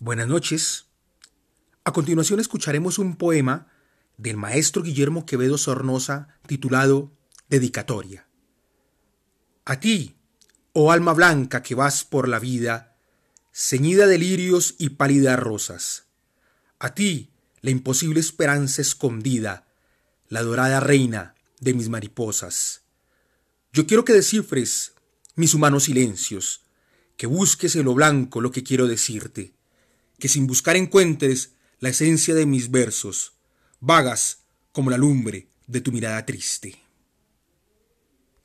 Buenas noches. A continuación escucharemos un poema del maestro Guillermo Quevedo Sornosa titulado Dedicatoria. A ti, oh alma blanca que vas por la vida, ceñida de lirios y pálidas rosas. A ti, la imposible esperanza escondida, la dorada reina de mis mariposas. Yo quiero que descifres mis humanos silencios, que busques en lo blanco lo que quiero decirte, que sin buscar encuentres la esencia de mis versos, vagas como la lumbre de tu mirada triste.